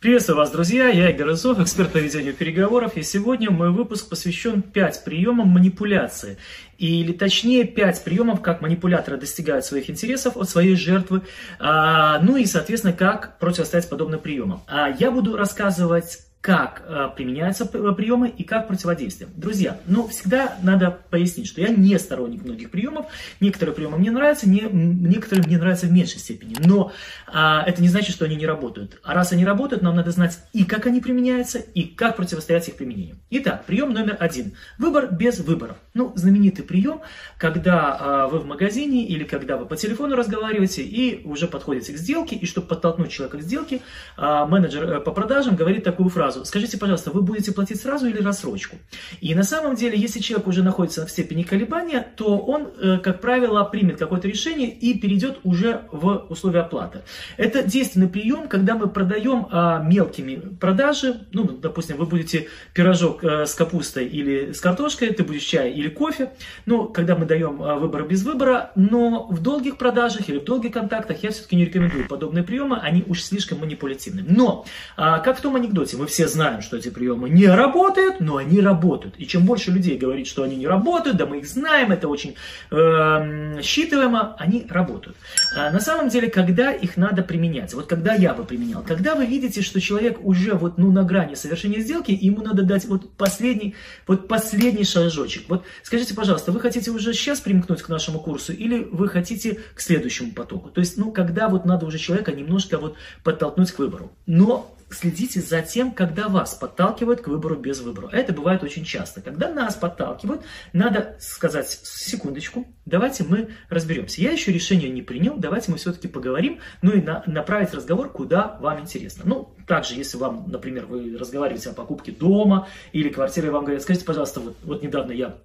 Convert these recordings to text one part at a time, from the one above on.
Приветствую вас, друзья! Я Игорь Изов, эксперт по ведению переговоров, и сегодня мой выпуск посвящен 5 приемам манипуляции. Или точнее 5 приемов, как манипуляторы достигают своих интересов от своей жертвы, а, ну и, соответственно, как противостоять подобным приемам. А я буду рассказывать как э, применяются приемы и как противодействие. Друзья, ну всегда надо пояснить, что я не сторонник многих приемов. Некоторые приемы мне нравятся, не, некоторые мне нравятся в меньшей степени. Но а, это не значит, что они не работают. А раз они работают, нам надо знать и как они применяются, и как противостоять их применению. Итак, прием номер один. Выбор без выборов. Ну, знаменитый прием, когда а, вы в магазине или когда вы по телефону разговариваете и уже подходите к сделке, и чтобы подтолкнуть человека к сделке, а, менеджер э, по продажам говорит такую фразу сразу. Скажите, пожалуйста, вы будете платить сразу или рассрочку? И на самом деле, если человек уже находится в степени колебания, то он, э, как правило, примет какое-то решение и перейдет уже в условия оплаты. Это действенный прием, когда мы продаем а, мелкими продажи. Ну, допустим, вы будете пирожок а, с капустой или с картошкой, ты будешь чай или кофе. Ну, когда мы даем а, выбор без выбора, но в долгих продажах или в долгих контактах я все-таки не рекомендую подобные приемы, они уж слишком манипулятивны. Но, а, как в том анекдоте, мы все все знаем, что эти приемы не работают, но они работают. И чем больше людей говорит, что они не работают, да мы их знаем, это очень э, считываемо, они работают. А на самом деле, когда их надо применять? Вот когда я бы применял? Когда вы видите, что человек уже вот ну на грани совершения сделки, ему надо дать вот последний, вот последний шажочек. Вот скажите, пожалуйста, вы хотите уже сейчас примкнуть к нашему курсу или вы хотите к следующему потоку? То есть, ну, когда вот надо уже человека немножко вот подтолкнуть к выбору. Но следите за тем, когда вас подталкивают к выбору без выбора. Это бывает очень часто. Когда нас подталкивают, надо сказать, секундочку, давайте мы разберемся. Я еще решение не принял, давайте мы все-таки поговорим, ну и на, направить разговор, куда вам интересно. Ну, также, если вам, например, вы разговариваете о покупке дома или квартиры, вам говорят, скажите, пожалуйста, вот, вот недавно я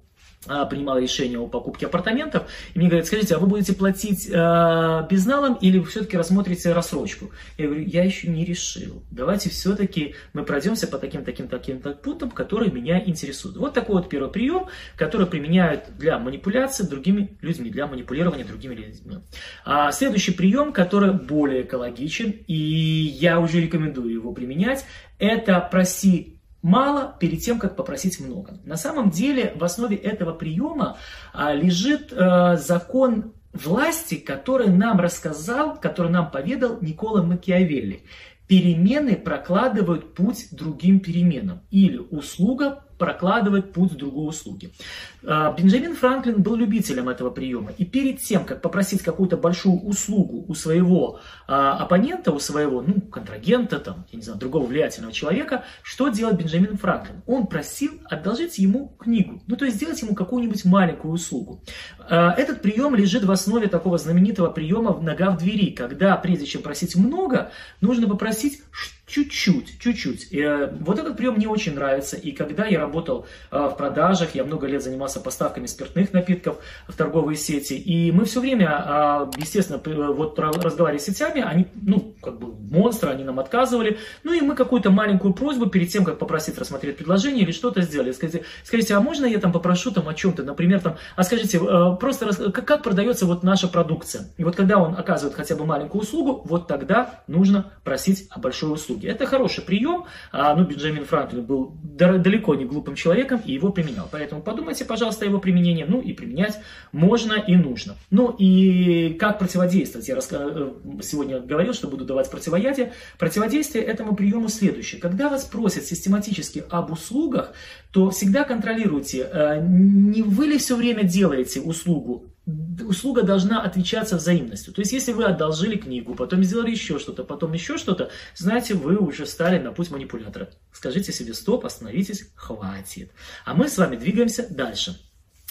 принимала решение о покупке апартаментов, и мне говорят, скажите, а вы будете платить э, безналом или вы все-таки рассмотрите рассрочку? Я говорю, я еще не решил. Давайте все-таки мы пройдемся по таким, таким, таким пунктам, которые меня интересуют. Вот такой вот первый прием, который применяют для манипуляции другими людьми, для манипулирования другими людьми. А следующий прием, который более экологичен, и я уже рекомендую его применять, это проси мало перед тем, как попросить много. На самом деле в основе этого приема а, лежит а, закон власти, который нам рассказал, который нам поведал Никола Макиавелли. Перемены прокладывают путь другим переменам. Или услуга прокладывать путь другой услуги. А, Бенджамин Франклин был любителем этого приема. И перед тем, как попросить какую-то большую услугу у своего а, оппонента, у своего ну, контрагента, там, я не знаю, другого влиятельного человека, что делал Бенджамин Франклин? Он просил одолжить ему книгу, ну то есть сделать ему какую-нибудь маленькую услугу. А, этот прием лежит в основе такого знаменитого приема «нога в двери», когда прежде чем просить много, нужно попросить чуть-чуть, чуть-чуть. И, э, вот этот прием мне очень нравится. И когда я работал э, в продажах, я много лет занимался поставками спиртных напитков в торговые сети, и мы все время, э, естественно, вот разговаривали с сетями, они, ну, как бы монстры, они нам отказывали. Ну и мы какую-то маленькую просьбу перед тем, как попросить рассмотреть предложение или что-то сделали. Скажите, скажите, а можно я там попрошу там о чем-то, например, там, а скажите, просто рас... как, как продается вот наша продукция? И вот когда он оказывает хотя бы маленькую услугу, вот тогда нужно просить о большой услуге услуги. Это хороший прием, а, ну, Бенджамин Франклин был далеко не глупым человеком и его применял. Поэтому подумайте, пожалуйста, о его применении, ну, и применять можно и нужно. Ну, и как противодействовать? Я э, сегодня говорил, что буду давать противоядие. Противодействие этому приему следующее. Когда вас просят систематически об услугах, то всегда контролируйте, э, не вы ли все время делаете услугу услуга должна отвечаться взаимностью. То есть, если вы одолжили книгу, потом сделали еще что-то, потом еще что-то, знаете, вы уже стали на путь манипулятора. Скажите себе стоп, остановитесь, хватит. А мы с вами двигаемся дальше.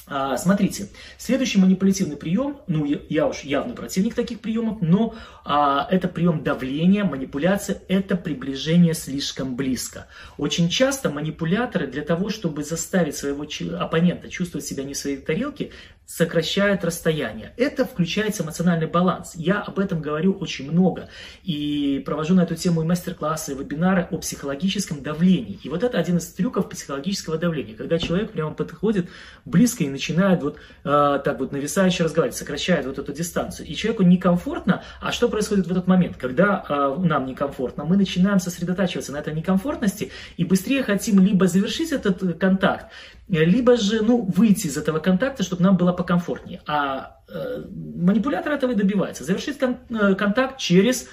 А, смотрите, следующий манипулятивный прием, ну я, я уж явный противник таких приемов, но а, это прием давления, манипуляция, это приближение слишком близко. Очень часто манипуляторы для того, чтобы заставить своего оппонента чувствовать себя не в своей тарелке, сокращает расстояние. Это включается эмоциональный баланс. Я об этом говорю очень много и провожу на эту тему и мастер-классы, и вебинары о психологическом давлении. И вот это один из трюков психологического давления, когда человек прямо подходит близко и начинает вот э, так вот нависающе разговаривать, сокращает вот эту дистанцию. И человеку некомфортно, а что происходит в этот момент? Когда э, нам некомфортно, мы начинаем сосредотачиваться на этой некомфортности и быстрее хотим либо завершить этот контакт, либо же ну, выйти из этого контакта, чтобы нам было покомфортнее. А э, манипулятор этого и добивается. Завершить кон- э, контакт через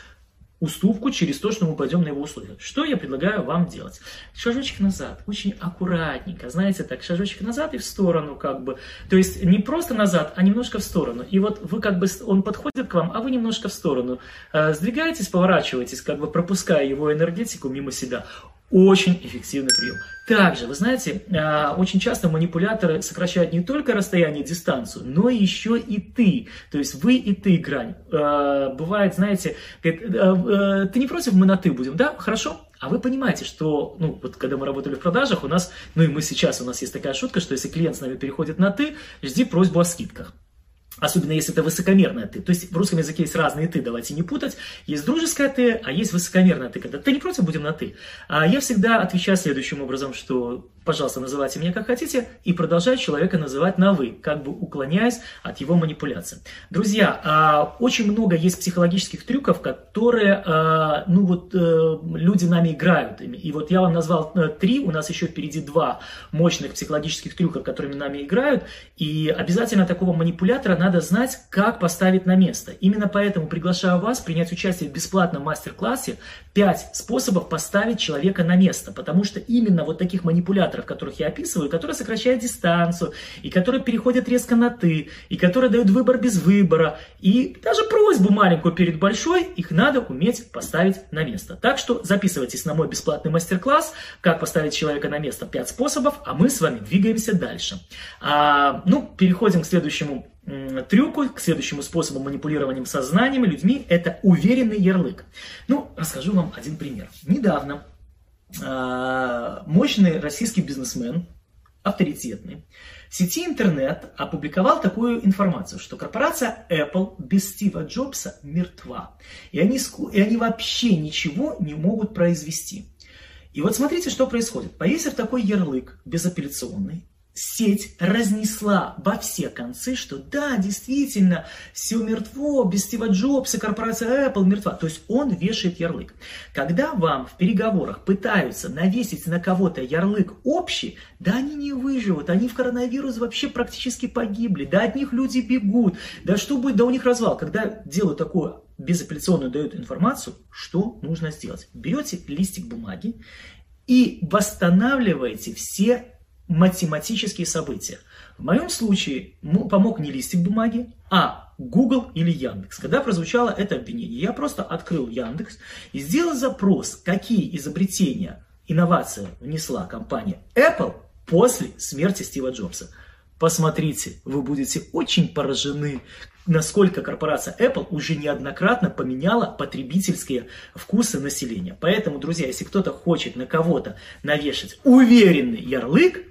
уступку, через то, что мы пойдем на его условия. Что я предлагаю вам делать? Шажочек назад, очень аккуратненько, знаете, так, шажочек назад и в сторону, как бы. То есть не просто назад, а немножко в сторону. И вот вы как бы, он подходит к вам, а вы немножко в сторону. Э, сдвигаетесь, поворачиваетесь, как бы пропуская его энергетику мимо себя. Очень эффективный прием. Также, вы знаете, а, очень часто манипуляторы сокращают не только расстояние, дистанцию, но еще и ты. То есть вы и ты грань. А, бывает, знаете, «А, ты не против, мы на ты будем, да? Хорошо? А вы понимаете, что, ну, вот когда мы работали в продажах, у нас, ну и мы сейчас, у нас есть такая шутка, что если клиент с нами переходит на ты, жди просьбу о скидках. Особенно если это высокомерное ты. То есть в русском языке есть разные ты, давайте не путать. Есть дружеское ты, а есть высокомерное ты. Когда ты не против, будем на ты. А я всегда отвечаю следующим образом, что пожалуйста, называйте меня как хотите, и продолжать человека называть на вы, как бы уклоняясь от его манипуляций. Друзья, а, очень много есть психологических трюков, которые, а, ну вот, э, люди нами играют. И вот я вам назвал э, три, у нас еще впереди два мощных психологических трюка, которыми нами играют, и обязательно такого манипулятора надо знать, как поставить на место. Именно поэтому приглашаю вас принять участие в бесплатном мастер-классе «5 способов поставить человека на место», потому что именно вот таких манипуляторов которых я описываю, которые сокращают дистанцию, и которые переходят резко на «ты», и которые дают выбор без выбора, и даже просьбу маленькую перед большой, их надо уметь поставить на место. Так что записывайтесь на мой бесплатный мастер-класс «Как поставить человека на место. 5 способов», а мы с вами двигаемся дальше. А, ну, переходим к следующему трюку, к следующему способу манипулирования сознанием людьми, это уверенный ярлык. Ну, расскажу вам один пример. Недавно а, мощный российский бизнесмен, авторитетный, в сети интернет опубликовал такую информацию, что корпорация Apple без Стива Джобса мертва. И они, и они вообще ничего не могут произвести. И вот смотрите, что происходит. Повесив такой ярлык безапелляционный, сеть разнесла во все концы, что да, действительно, все мертво, без Стива Джобса корпорация Apple мертва. То есть он вешает ярлык. Когда вам в переговорах пытаются навесить на кого-то ярлык общий, да они не выживут, они в коронавирус вообще практически погибли, да от них люди бегут, да что будет, да у них развал. Когда делают такую безапелляционную дают информацию, что нужно сделать? Берете листик бумаги и восстанавливаете все математические события. В моем случае помог не листик бумаги, а Google или Яндекс. Когда прозвучало это обвинение, я просто открыл Яндекс и сделал запрос, какие изобретения, инновации внесла компания Apple после смерти Стива Джобса. Посмотрите, вы будете очень поражены, насколько корпорация Apple уже неоднократно поменяла потребительские вкусы населения. Поэтому, друзья, если кто-то хочет на кого-то навешать уверенный ярлык,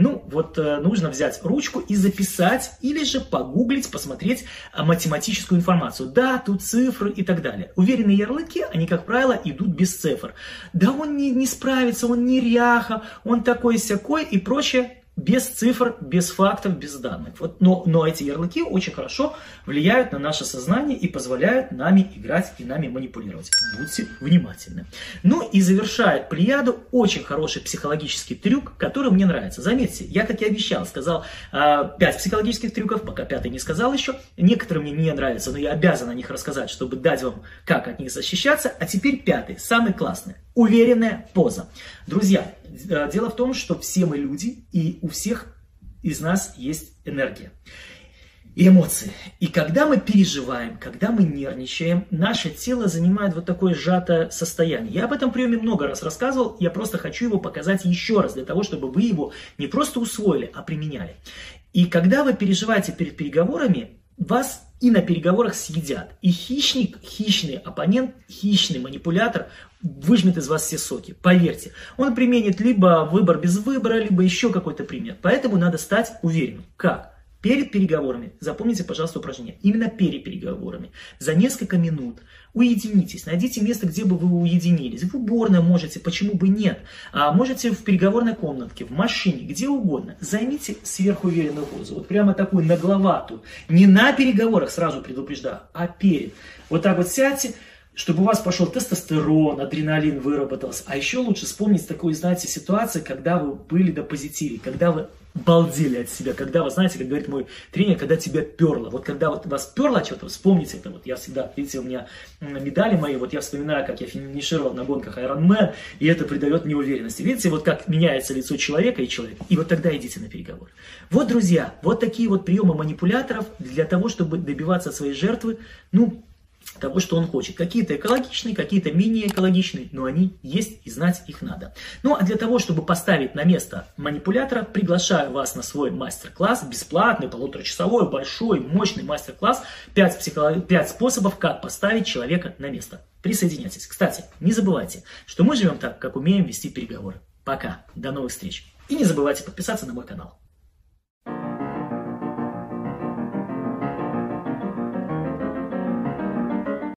ну, вот э, нужно взять ручку и записать, или же погуглить, посмотреть э, математическую информацию. Да, тут цифры и так далее. Уверенные ярлыки, они, как правило, идут без цифр. Да он не, не справится, он неряха, он такой-сякой и прочее без цифр, без фактов, без данных. Вот, но, но эти ярлыки очень хорошо влияют на наше сознание и позволяют нами играть и нами манипулировать. Будьте внимательны. Ну и завершает плеяду очень хороший психологический трюк, который мне нравится. Заметьте, я, как и обещал, сказал э, 5 психологических трюков, пока пятый не сказал еще. Некоторые мне не нравятся, но я обязан о них рассказать, чтобы дать вам, как от них защищаться. А теперь пятый, самый классный. Уверенная поза. Друзья, дело в том, что все мы люди, и у всех из нас есть энергия и эмоции. И когда мы переживаем, когда мы нервничаем, наше тело занимает вот такое сжатое состояние. Я об этом приеме много раз рассказывал, я просто хочу его показать еще раз, для того, чтобы вы его не просто усвоили, а применяли. И когда вы переживаете перед переговорами, вас и на переговорах съедят. И хищник, хищный оппонент, хищный манипулятор выжмет из вас все соки. Поверьте, он применит либо выбор без выбора, либо еще какой-то пример. Поэтому надо стать уверенным. Как? Перед переговорами, запомните, пожалуйста, упражнение, именно перед переговорами, за несколько минут уединитесь, найдите место, где бы вы уединились. В уборной можете, почему бы нет. А можете в переговорной комнатке, в машине, где угодно. Займите сверхуверенную позу, вот прямо такую нагловатую. Не на переговорах, сразу предупреждаю, а перед. Вот так вот сядьте, чтобы у вас пошел тестостерон, адреналин выработался. А еще лучше вспомнить такую, знаете, ситуацию, когда вы были до позитиве, когда вы балдели от себя, когда вы знаете, как говорит мой тренер, когда тебя перло. Вот когда вот вас перло что-то, вспомните это. Вот я всегда, видите, у меня медали мои, вот я вспоминаю, как я финишировал на гонках Ironman, и это придает мне уверенности. Видите, вот как меняется лицо человека и человека. И вот тогда идите на переговоры. Вот, друзья, вот такие вот приемы манипуляторов для того, чтобы добиваться своей жертвы, ну, того, что он хочет. Какие-то экологичные, какие-то менее экологичные, но они есть и знать их надо. Ну а для того, чтобы поставить на место манипулятора, приглашаю вас на свой мастер-класс, бесплатный, полуторачасовой, большой, мощный мастер-класс, 5, психолог... 5 способов, как поставить человека на место. Присоединяйтесь. Кстати, не забывайте, что мы живем так, как умеем вести переговоры. Пока, до новых встреч. И не забывайте подписаться на мой канал.